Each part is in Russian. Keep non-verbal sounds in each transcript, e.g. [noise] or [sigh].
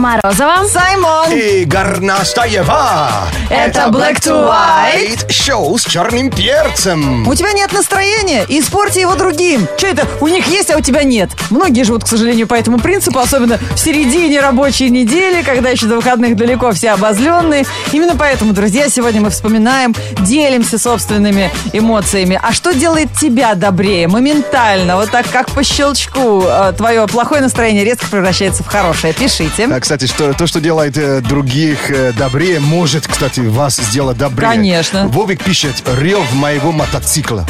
Морозова. Саймон. И Горнастаева. Это Black to White. Шоу с черным перцем. У тебя нет настроения? Испорти его другим. Что это? У них есть, а у тебя нет. Многие живут, к сожалению, по этому принципу, особенно в середине рабочей недели, когда еще до выходных далеко все обозленные. Именно поэтому, друзья, сегодня мы вспоминаем, делимся собственными эмоциями. А что делает тебя добрее? Моментально, вот так как по щелчку, э, твое плохое настроение резко превращается в хорошее. Пишите. А, кстати, что, то, что делает э, других э, добрее, может, кстати, вас сделать добрее. Конечно. Вовик пишет «Рев моего мотоцикла».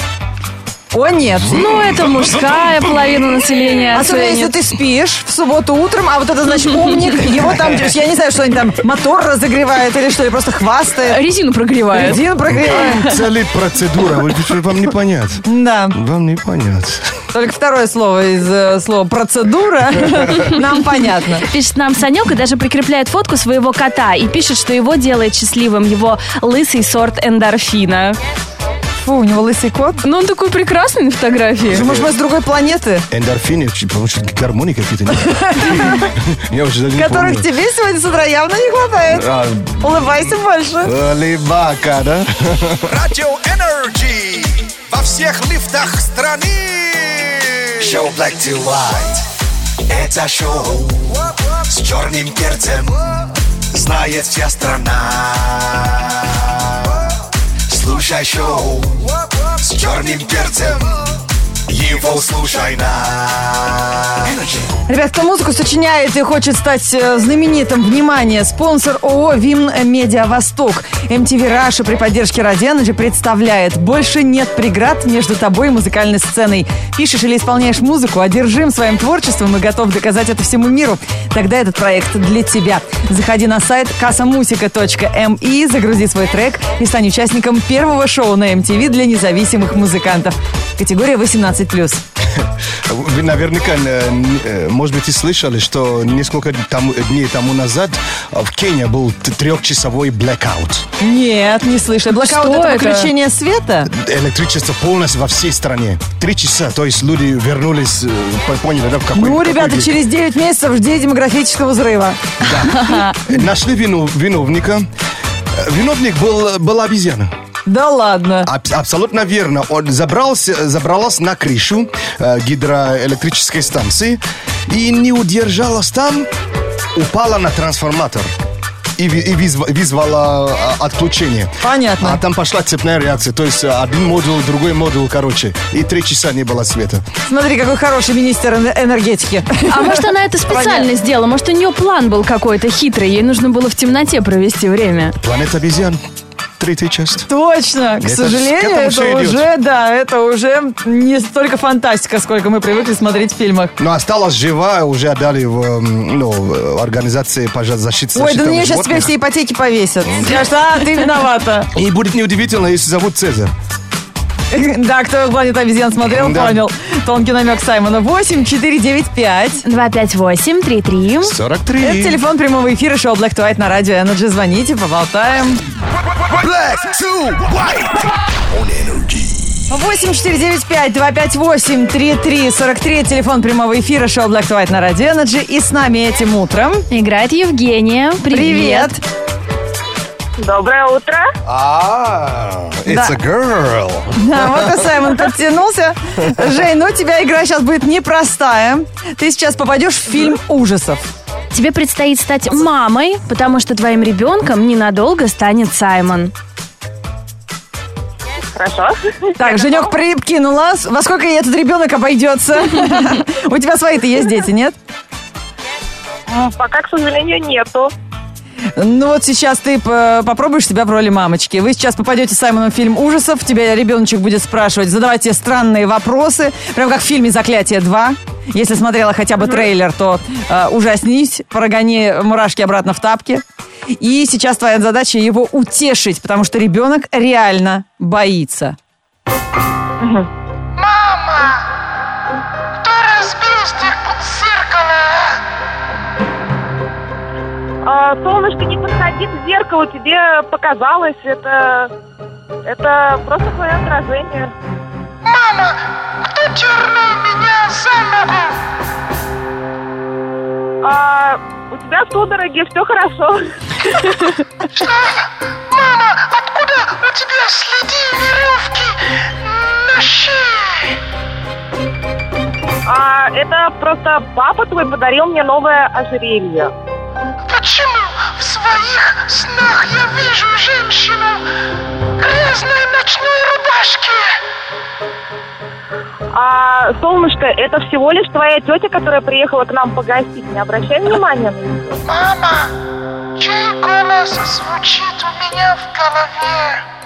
О, нет. Ну, [laughs] это мужская половина населения. Особенно если ты спишь в субботу утром, а вот это значит умник, [laughs] его там, я не знаю, что они там, мотор разогревает или что, или просто хвастает. Резину прогревает. Резину прогревает. Целая процедура. Вам не понять. Да, Вам не понять. только второе слово из э, слова процедура [laughs] нам понятно. Пишет нам Санек и даже прикрепляет фотку своего кота и пишет, что его делает счастливым его лысый сорт эндорфина. Фу, у него лысый кот. Ну, он такой прекрасный на фотографии. Может, мы с другой планеты, Эндорфины, потому что гормоны какие-то. нет. [laughs] Я уже даже не которых тебе сегодня с утра явно не хватает. А, Улыбайся больше. Улыбака, да? Радио Energy во всех лифтах страны. Шоу Black to White. Это шоу с черным перцем. Знает вся страна. Слушай шоу с черным перцем. Его слушай на Energy. Ребят, кто музыку сочиняет и хочет стать э, знаменитым, внимание, спонсор ООО «Вим Медиа Восток». MTV Раша при поддержке Ради Energy представляет «Больше нет преград между тобой и музыкальной сценой». Пишешь или исполняешь музыку, одержим своим творчеством и готов доказать это всему миру. Тогда этот проект для тебя. Заходи на сайт kasamusika.mi, загрузи свой трек и стань участником первого шоу на MTV для независимых музыкантов. Категория 18+. Вы наверняка, э, э, может быть, и слышали, что несколько тому- дней тому назад э, в Кении был трехчасовой blackout. Нет, не слышали. Блокаут Что это это? выключение света? Электричество полностью во всей стране. Три часа, то есть люди вернулись, по- поняли, да, в какой Ну, какой ребята, день. через 9 месяцев жди демографического взрыва. [laughs] Нашли вину, виновника. Виновник был, была обезьяна. Да ладно. Аб- абсолютно верно. Он забрался, забралась на крышу э, гидроэлектрической станции и не удержалась там, упала на трансформатор и, и вызвала а, отключение. Понятно. А там пошла цепная реакция. То есть э, один модуль, другой модуль, короче. И три часа не было света. Смотри, какой хороший министр эн- энергетики. А может, она это специально сделала? Может, у нее план был какой-то хитрый? Ей нужно было в темноте провести время. Планета обезьян. Третья часть. Точно. К Это сожалению, это всё идет. уже, да, это уже не столько фантастика, сколько мы привыкли смотреть в фильмах. Но осталась жива, уже отдали в, ну, в организации пожарозащиты. Ой, да нее сейчас животных. все ипотеки повесят. Скажут, а, ты виновата. И будет неудивительно, если зовут Цезарь. [laughs] Да, кто «Планет обезьян» смотрел, Да. понял. Тонкий намек Саймона. 8 495 258-33. 43. Это телефон прямого эфира шоу Black to White на радио Energy. Звоните, поболтаем. Black to White on Energy. 8 495 258 3343 Телефон прямого эфира шоу Black to White на радио Energy. И с нами этим утром. Играет Евгения. Привет. Доброе утро. А, it's a girl. Да, вот и Саймон подтянулся. Жень, ну у тебя игра сейчас будет непростая. Ты сейчас попадешь в фильм ужасов. Тебе предстоит стать мамой, потому что твоим ребенком ненадолго станет Саймон. Хорошо. Так, Женек прикинула, во сколько ей этот ребенок обойдется. [laughs] У тебя свои-то есть дети, нет? Пока, к сожалению, нету. Ну вот сейчас ты п- попробуешь себя в роли мамочки. Вы сейчас попадете с Саймоном в фильм ужасов, тебя ребеночек будет спрашивать, задавать тебе странные вопросы, прям как в фильме «Заклятие 2». Если смотрела хотя бы трейлер, то э, ужаснись, прогони мурашки обратно в тапки. И сейчас твоя задача его утешить, потому что ребенок реально боится. Кто А, солнышко, не подходи к зеркалу, тебе показалось, это... Это просто твое отражение. Мама, кто дернул меня за ногу? А, у тебя судороги, все хорошо. Мама, откуда у тебя следы веревки на шее? А это просто папа твой подарил мне новое ожерелье. Вижу женщину грязной ночной рубашке? А, солнышко, это всего лишь твоя тетя, которая приехала к нам погостить. Не обращай внимания. Мама, чей голос звучит у меня в голове?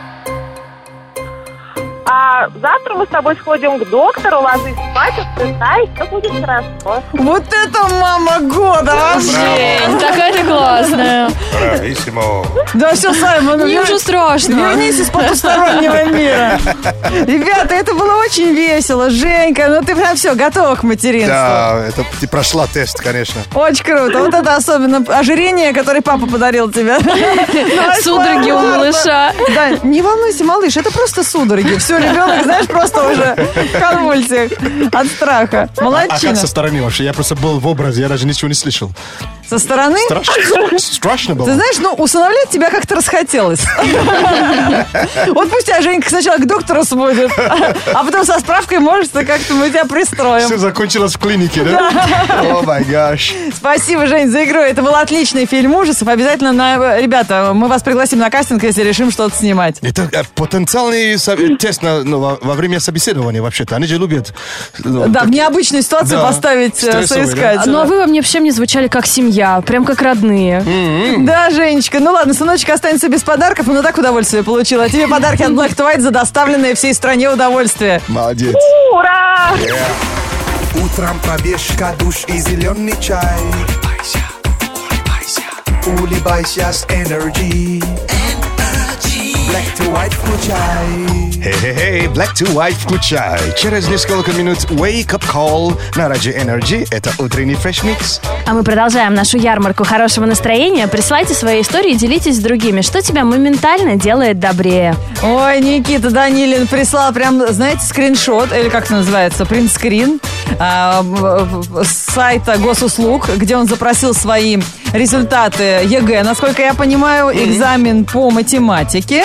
А завтра мы с тобой сходим к доктору, ложись спать, отдыхай, все будет хорошо. Вот это мама года вообще. Жень, такая ты классная. Брависсимо. Да все, Саймон, Мне вер- уже страшно. Вернись из потустороннего мира. Ребята, это было очень весело. Женька, ну ты прям все, готова к материнству. Да, это ты прошла тест, конечно. Очень круто. Вот это особенно ожирение, которое папа подарил тебе. Судороги у малыша. Да, не волнуйся, малыш, это просто судороги. Все, ребенок, знаешь, просто уже в конвульсиях от страха. А Молодчина. как со стороны вообще? Я просто был в образе, я даже ничего не слышал. Со стороны? Страшно, страшно было. Ты знаешь, ну, усыновлять тебя как-то расхотелось. [laughs] Вот пусть тебя Женька сначала к доктору сводит, а потом со справкой, может, как-то мы тебя Все пристроим. закончилось в клинике, да? [laughs] О май гаш. Спасибо, Жень, за игру. Это был отличный фильм ужасов. Обязательно, на... ребята, мы вас пригласим на кастинг, если решим что-то снимать. Это э, потенциальный тест на- ну, во время собеседования вообще-то. Они же любят... ну, Да, так- в необычную ситуацию Да, поставить э, соискателя. Ну а вы во мне вообще мне звучали как семья, прям как родные. Да, Женечка, ну ладно, сыночек останется без подарков, но так удовольствие получил. А тебе подарки от Black to White за доставленное всей стране удовольствие. Молодец. Ура! Утром пробежка, душ и зеленый чай. Улыбайся с Energy. Black to white включай. Хей-хей-хей, Black to White включай. Через несколько минут Wake Up Call на Раджи Energy. Это утренний фреш микс. А мы продолжаем нашу ярмарку хорошего настроения. Присылайте свои истории и делитесь с другими, что тебя моментально делает добрее. Ой, Никита Данилин прислал прям, знаете, скриншот, или как это называется, принтскрин а, с сайта госуслуг, где он запросил свои результаты ЕГЭ, насколько я понимаю, экзамен по математике.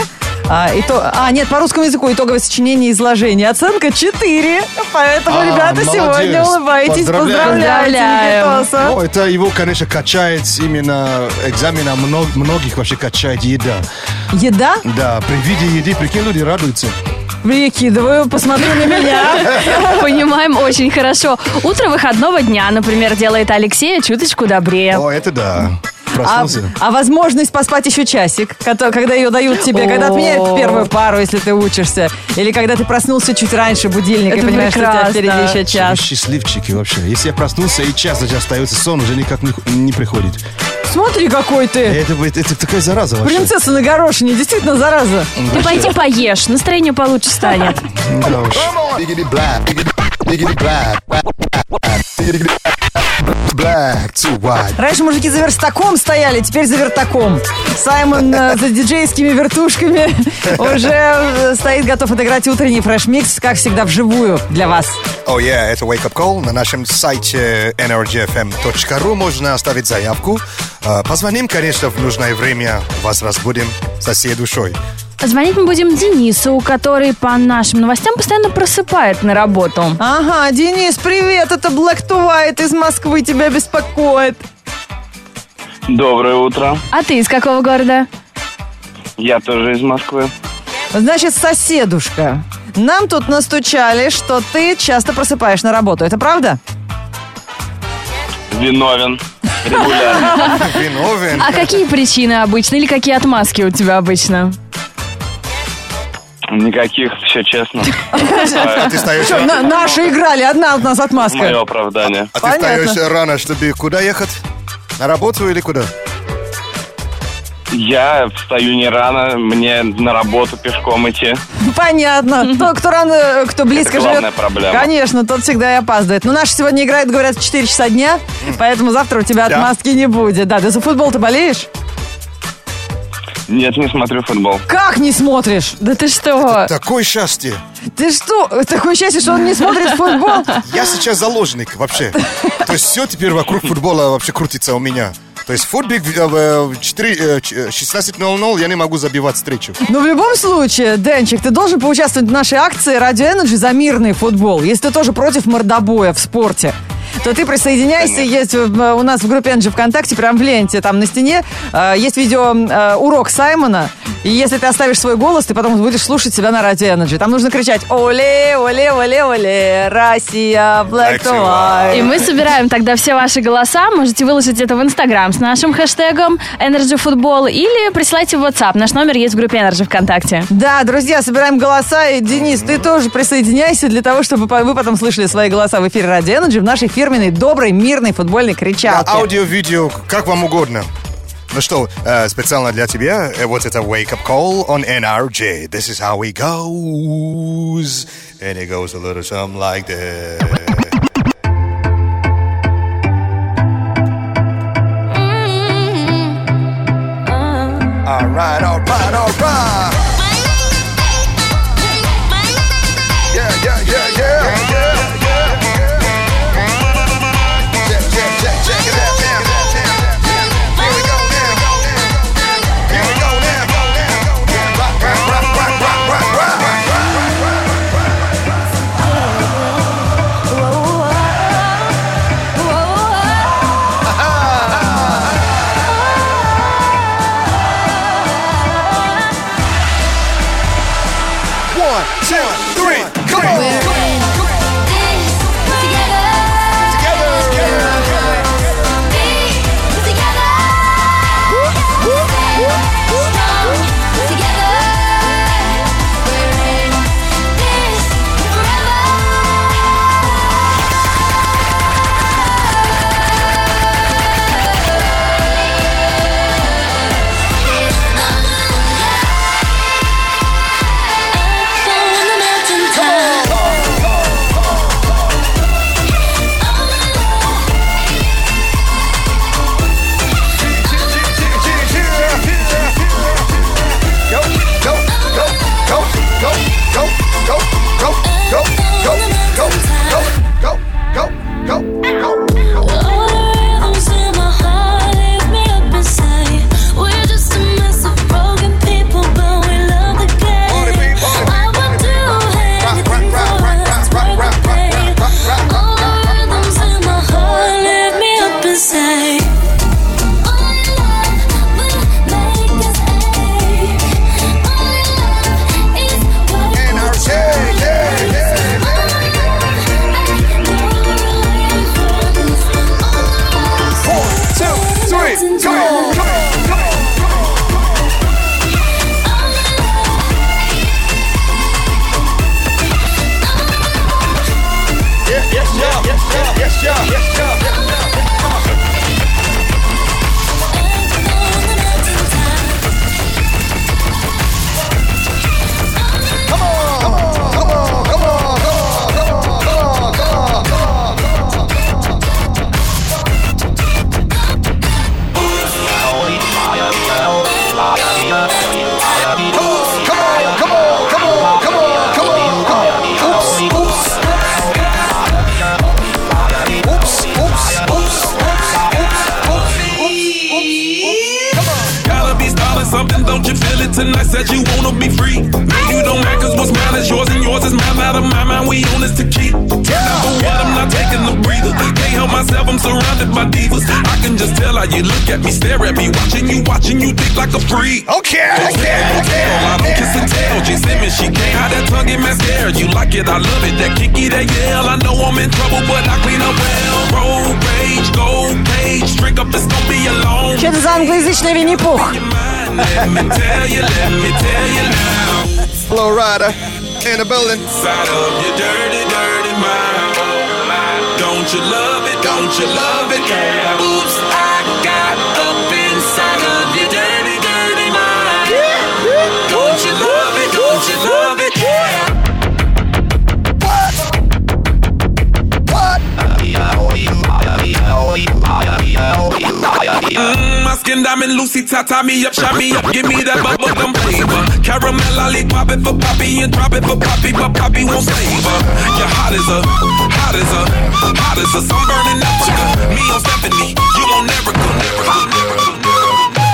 А, и то, а, нет, по русскому языку итоговое сочинение и изложение. Оценка 4. Поэтому, А, ребята, молодец. сегодня улыбаетесь. Поздравляем. Поздравляем. Ну, это его, конечно, качает именно экзамена мног- многих вообще качает еда. Еда? Да, при виде еды, прикинь, люди радуются. Прикидываю, посмотри на меня. [laughs] Понимаем очень хорошо. Утро выходного дня, например, делает Алексея чуточку добрее. О, это да. А, Проснулся. а возможность поспать еще часик, когда ее дают тебе, когда отменяют первую пару, если ты учишься, или когда ты проснулся чуть раньше будильника, и Это понимаешь, что у тебя прекрасно. впереди еще Вы час. счастливчики вообще. Если я проснулся и час даже остается сон, уже никак не, не приходит. Смотри, какой ты! Это, это, это такая зараза вообще. Принцесса на горошине, действительно зараза. Ты пойди поешь, настроение получше станет. Да уж. Diggity black, diggity, to white. Раньше мужики за верстаком стояли, теперь за вертаком. Саймон э, за диджейскими вертушками [laughs] уже э, стоит, готов отыграть утренний fresh mix, как всегда, вживую для вас. О, yeah, это Wake Up Call. На нашем сайте energyfm.ru можно оставить заявку. Э, Позвоним, конечно, в нужное время. Вас разбудим со всей душой. Звонить мы будем Денису, который по нашим новостям постоянно просыпает на работу. Ага, Денис, привет, это Black to White из Москвы тебя беспокоит. Доброе утро. А ты из какого города? Я тоже из Москвы. Значит, соседушка, нам тут настучали, что ты часто просыпаешь на работу. Это правда? Виновен. [laughs] Регулярно. [laughs] Виновен. А какие причины обычно или какие отмазки у тебя обычно? Никаких, все честно. Ты встаешь рано, наши играли, одна от нас Мое отмазка. оправдание. а ты встаешь рано, чтобы куда ехать? На работу или куда? Я встаю не рано, мне на работу пешком идти. Понятно. Тот, кто рано, кто близко Это главная живет. проблема. Конечно, тот всегда и опаздывает. Но наши сегодня играют, говорят, в 4 часа дня, поэтому завтра у тебя Да. отмазки не будет. Да, ты за футбол ты болеешь? Нет, не смотрю футбол. Как не смотришь? Да ты что? Такое счастье. Ты что? Такое счастье, что он не смотрит футбол? Я сейчас заложник вообще. То есть все теперь вокруг футбола вообще крутится у меня. То есть футбик в, э, в 4, э, э, 16.00 я не могу забивать встречу. Но в любом случае, Денчик, ты должен поучаствовать в нашей акции «Радио Energy» за мирный футбол. Если ты тоже против мордобоя в спорте, то ты присоединяйся. Есть э, у нас в группе Energy ВКонтакте, прям в ленте, там на стене, э, есть видео э, урок Саймона. И если ты оставишь свой голос, ты потом будешь слушать себя на Радио Energy. Там нужно кричать «Оле, оле, оле, оле, Россия, black to white». И мы собираем тогда все ваши голоса. Можете выложить это в Инстаграм с нашим хэштегом Energy Football или присылайте в WhatsApp. Наш номер есть в группе Energy ВКонтакте. Да, друзья, собираем голоса. И, Денис, ты тоже присоединяйся для того, чтобы вы потом слышали свои голоса в эфире Радио Energy в нашей фирменной, доброй, мирной футбольной кричалке. Аудио, видео, как вам угодно. Ну что, э, специально для тебя, э, вот это Wake Up Call on NRJ. This is how it goes. And it goes a little something like that. yours and yours is mine. Out of my mind, we own this to keep. Number one, I'm not taking a breather. Can't help myself, I'm surrounded by divas. I can just tell how you look at me, stare at me, watching you, watching you think like a freak. Okay, okay, okay. I don't kiss and tell. J. Simmons, she can't hide that tongue in mascara. You like it, I love it. That kicky, that yell. I know I'm in trouble, but I clean up well. Road rage, gold page, drink up, it's gonna be a long Что это за англоязычный Винни-Пух? your in the building. Side of your dirty, dirty mind. Don't you love it? Don't you love it? Oops. Diamond Lucy tie me up, shine me up, give me that bubble gum flavor. Caramel lollipop it for Poppy and drop it for Poppy, but Poppy won't save her. You're hot as a, hot as a, hot as a sunburn in Africa. Me on Stephanie, you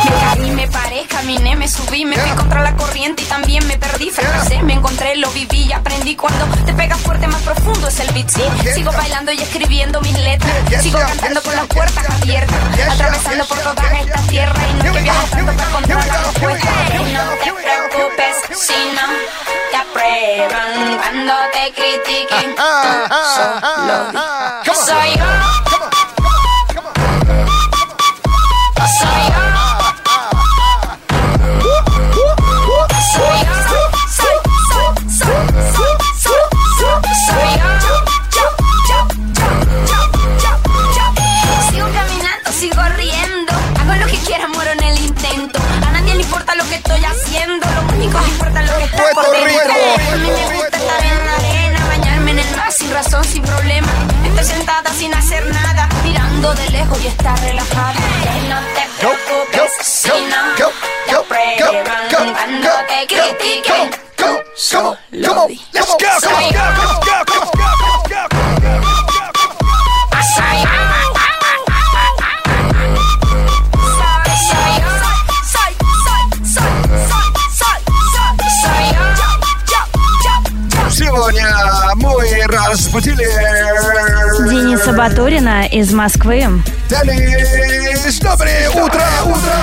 Me caí, me paré, caminé, me subí, me fui contra la corriente y también me perdí. Fracasé, me encontré, lo viví y aprendí. Cuando te pegas fuerte, más profundo es el beat, sí. Sigo bailando y escribiendo mis letras. Sigo cantando con las puertas abiertas, atravesando por todas estas tierras. Y no es que viajo tanto para encontrar la respuesta. No te preocupes si no te aprueban cuando te critiquen. Solo soy yo. nada sin hacer nada, mirando de lejos y está relajada. Hey, no te preocupes, si no, yo, yo, cuando te critiquen, tú solo di. Let's go, let's go, let's go, let's go, let's go. Soy yo, soy, soy, soy, soy, soy, soy, soy yo, yo, yo, yo. Разбудили Дениса Батурина из Москвы. Денис, доброе утро, утро.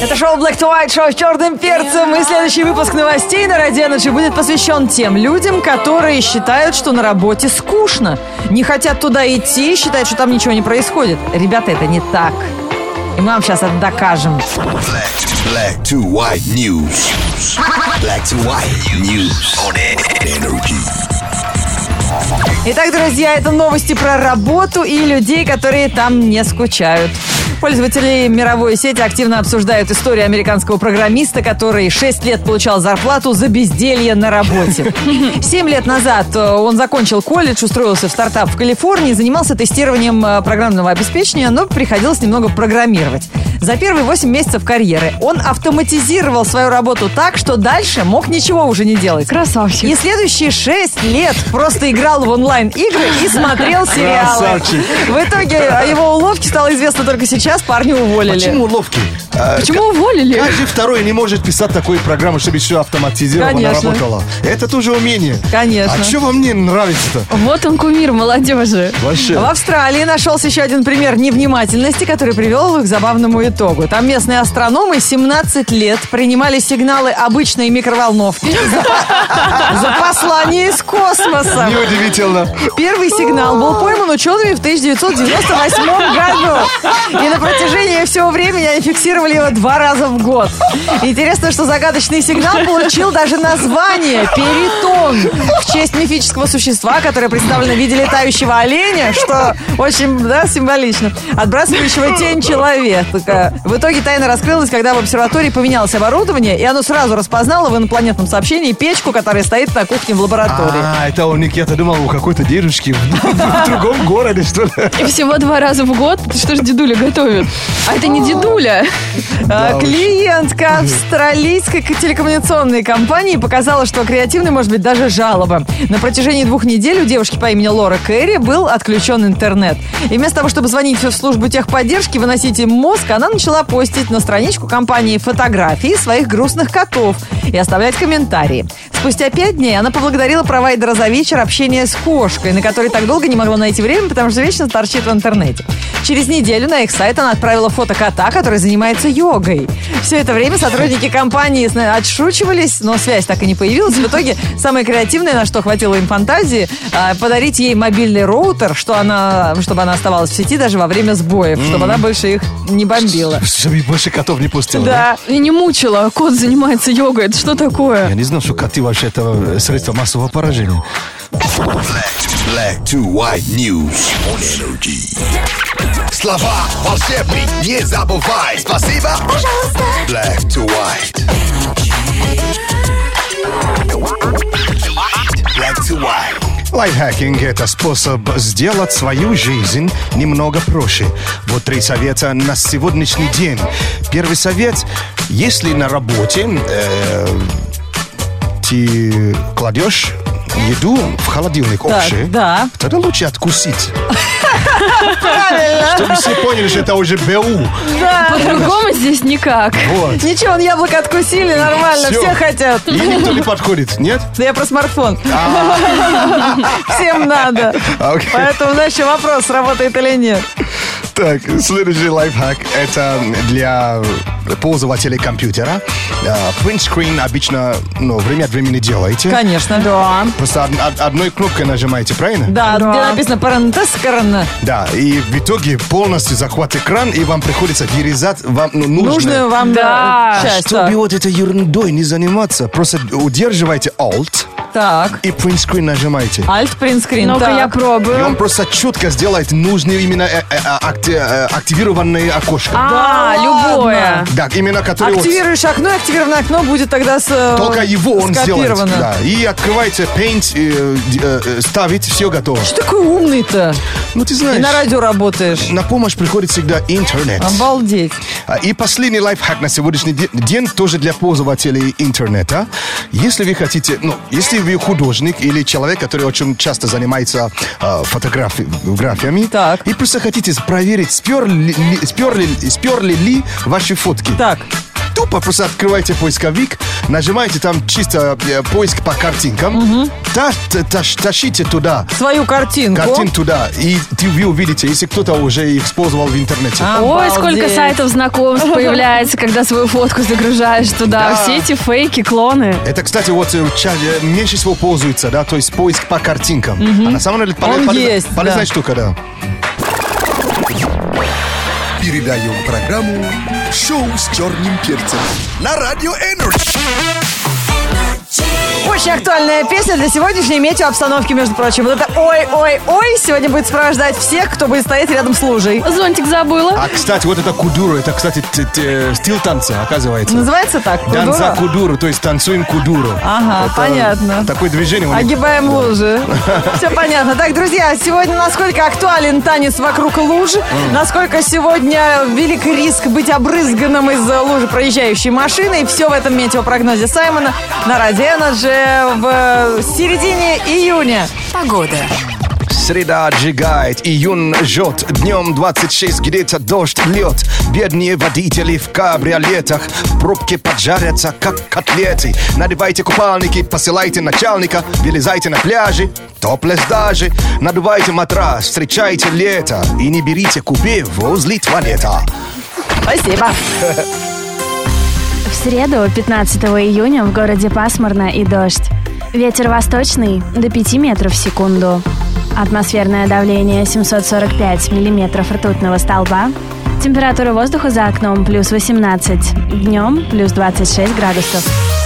Это шоу Black to White, шоу с черным перцем. И следующий выпуск новостей на Радио Energy будет посвящен тем людям, которые считают, что на работе скучно. Не хотят туда идти, считают, что там ничего не происходит. Ребята, это не так. И мы вам сейчас это докажем. Black to white news. Black to white news on energy. Итак, друзья, это новости про работу и людей, которые там не скучают. Пользователи мировой сети активно обсуждают историю американского программиста, который 6 лет получал зарплату за безделье на работе. [laughs] 7 лет назад э, он закончил колледж, устроился в стартап в Калифорнии, занимался тестированием э, программного обеспечения, но приходилось немного программировать. За первые 8 месяцев карьеры он автоматизировал свою работу так, что дальше мог ничего уже не делать. Красавчик. И следующие 6 лет просто играл в онлайн-игры и смотрел сериалы. Красавчик. В итоге о его уловке стало известно только сейчас, парня уволили. Почему ловкий? А, Почему уволили? Каждый второй не может писать такую программу, чтобы все автоматизировано Конечно. работало. Это тоже умение. Конечно. А что вам не нравится-то? Вот он кумир молодежи. Вообще. В Австралии нашелся еще один пример невнимательности, который привел их к забавному итогу. Там местные астрономы 17 лет принимали сигналы обычной микроволновки [laughs] за, за послание из космоса. Неудивительно. Первый сигнал был пойман учеными в 1998 году. И на протяжении всего времени они фиксировали его два раза в год. Интересно, что загадочный сигнал получил даже название «Перитон» в честь мифического существа, которое представлено в виде летающего оленя, что очень да, символично, отбрасывающего тень человека. В итоге тайна раскрылась, когда в обсерватории поменялось оборудование, и оно сразу распознало в инопланетном сообщении печку, которая стоит на кухне в лаборатории. А, это у них, я-то думал, у какой-то дедушки в, другом городе, что ли. И всего два раза в год. Что ж дедуля готовит? А это не дедуля. А. Клиентка австралийской телекоммуникационной компании показала, что креативной может быть даже жалоба. На протяжении двух недель у девушки по имени Лора Кэрри был отключен интернет. И вместо того, чтобы звонить в службу техподдержки, выносить им мозг, она начала постить на страничку компании фотографии своих грустных котов и оставлять комментарии. Спустя пять дней она поблагодарила провайдера за вечер общения с кошкой, на который так долго не могла найти время, потому что вечно торчит в интернете. Через неделю на их сайт она отправила фото кота, который занимается йогой. Все это время сотрудники компании отшучивались, но связь так и не появилась. В итоге самое креативное, на что хватило им фантазии, а, подарить ей мобильный роутер, что она, чтобы она оставалась в сети даже во время сбоев, чтобы она больше их не бомбила. Чтобы [laughs] больше котов не пустил, Да. И не мучила. Кот занимается йогой. Это что такое? Я не знал, что коты вообще это средство массового поражения. Black to white news on energy. Слово волшебное, не забывай. Спасибо. Пожалуйста. Black to white. Black to white. Лайфхакинг – это способ сделать свою жизнь немного проще. Вот три совета на сегодняшний день. Первый совет – если на работе э, ты кладешь еду в холодильник общий, да. тогда лучше откусить. Правильно. Чтобы все поняли, что это уже БУ. Да. По-другому здесь никак. Вот. Ничего, он яблоко откусили, нормально, Всё. все хотят. И никто не подходит, нет? Да я про смартфон. Всем надо. А. Поэтому, еще вопрос, сработает или нет. Так, следующий лайфхак – это для пользователей компьютера. А, Print screen обычно ну, время от времени делаете. Конечно. Да. Просто од- од- одной кнопкой нажимаете, правильно? Да, Да. где написано парантез корона. Да, и в итоге полностью захват экран, и вам приходится вырезать вам ну, нужное. Нужную вам Да. да, часть. Чтобы вот этой ерундой не заниматься, просто удерживайте Alt Так. и print screen нажимаете. Альт принтскрин. Ну-ка, я так. И пробую. он просто четко сделает нужные именно э, э, акти- э, активированные окошко. А, Да любое. ладно. Да, именно которые вот Активируешь окно, и активированное окно будет тогда с, э, только его он сделает. Да. И открываете Paint, э, э, э, ставить, все готово. Что такой умный-то? Ну, ты И знаешь, на радио работаешь. на помощь приходит всегда интернет. Обалдеть. А, И последний лайфхак на сегодняшний де- день тоже для пользователей интернета. Если вы хотите, ну, если вы художник или человек, который очень часто занимается э, фотографи- фотографиями, Так. и просто хотите проверить, сперли, ли- сперли, сперли ли ваши фотки. Так. Тупо просто открываете поисковик, нажимаете там чисто э, поиск по картинкам, та- та- тащ- тащите туда Свою картинку. картин туда, и ты- вы увидите, если кто-то уже их использовал в интернете. Ой, сколько Обалдеть. сайтов знакомств появляется, когда свою фотку загружаешь туда. Да. Все эти фейки, клоны. Это, кстати, вот э, э, меньше всего пользуется, да, то есть поиск по картинкам. А на самом деле поле- Он полезна- есть, полезная да. штука, да. Передаем программу «Шоу с черным перцем» на Радио Energy. Очень актуальная песня для сегодняшней метеообстановки, между прочим. Вот это «Ой-ой-ой» сегодня будет сопровождать всех, кто будет стоять рядом с лужей. Зонтик забыла. А, кстати, вот это кудуру, это, кстати, т- т- стиль танца, оказывается. Называется так? Кудура? кудуру, то есть танцуем кудуру. Ага, Это понятно. Такое движение у них. Огибаем лужи. [laughs] Все понятно. Так, друзья, сегодня насколько актуален танец вокруг луж, насколько сегодня велик риск быть обрызганным из лужи проезжающей машины. И все в этом метеопрогнозе Саймона на Радио Energy в середине июня. Среда отжигает, июнь жжет, днем 26 где-то дождь льет. Бедные водители в кабриолетах в пробке поджарятся, как котлеты. Надевайте купальники, посылайте начальника, вылезайте на пляже, топлес даже. Надувайте матрас, встречайте лето и не берите купе возле туалета. Спасибо. [laughs] В среду, 15 июня, в городе пасмурно и дождь. Ветер восточный до 5 метров в секунду. Атмосферное давление 745 миллиметров ртутного столба. Температура воздуха за окном плюс 18. Днем плюс 26 градусов.